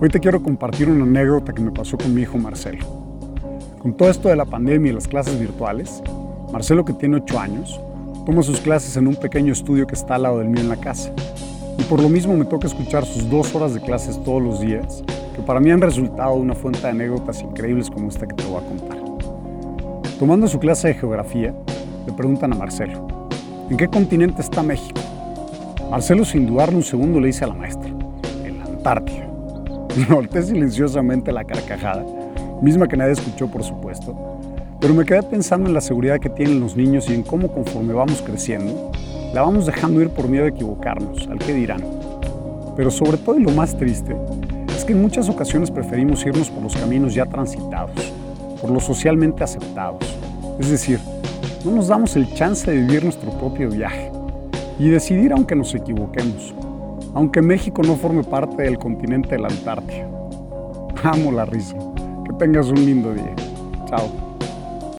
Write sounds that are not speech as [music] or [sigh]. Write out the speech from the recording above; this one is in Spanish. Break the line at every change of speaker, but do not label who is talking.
Hoy te quiero compartir una anécdota que me pasó con mi hijo Marcelo. Con todo esto de la pandemia y las clases virtuales, Marcelo, que tiene 8 años, toma sus clases en un pequeño estudio que está al lado del mío en la casa. Y por lo mismo me toca escuchar sus dos horas de clases todos los días, que para mí han resultado una fuente de anécdotas increíbles como esta que te voy a contar. Tomando su clase de geografía, le preguntan a Marcelo, ¿en qué continente está México? Marcelo sin dudarlo un segundo le dice a la maestra, en la Antártida. [laughs] Noté silenciosamente la carcajada, misma que nadie escuchó por supuesto, pero me quedé pensando en la seguridad que tienen los niños y en cómo conforme vamos creciendo, la vamos dejando ir por miedo de equivocarnos, al que dirán. Pero sobre todo y lo más triste, es que en muchas ocasiones preferimos irnos por los caminos ya transitados, por lo socialmente aceptados. Es decir, no nos damos el chance de vivir nuestro propio viaje y decidir aunque nos equivoquemos aunque México no forme parte del continente de la Antártida. Amo la risa. Que tengas un lindo día. Chao.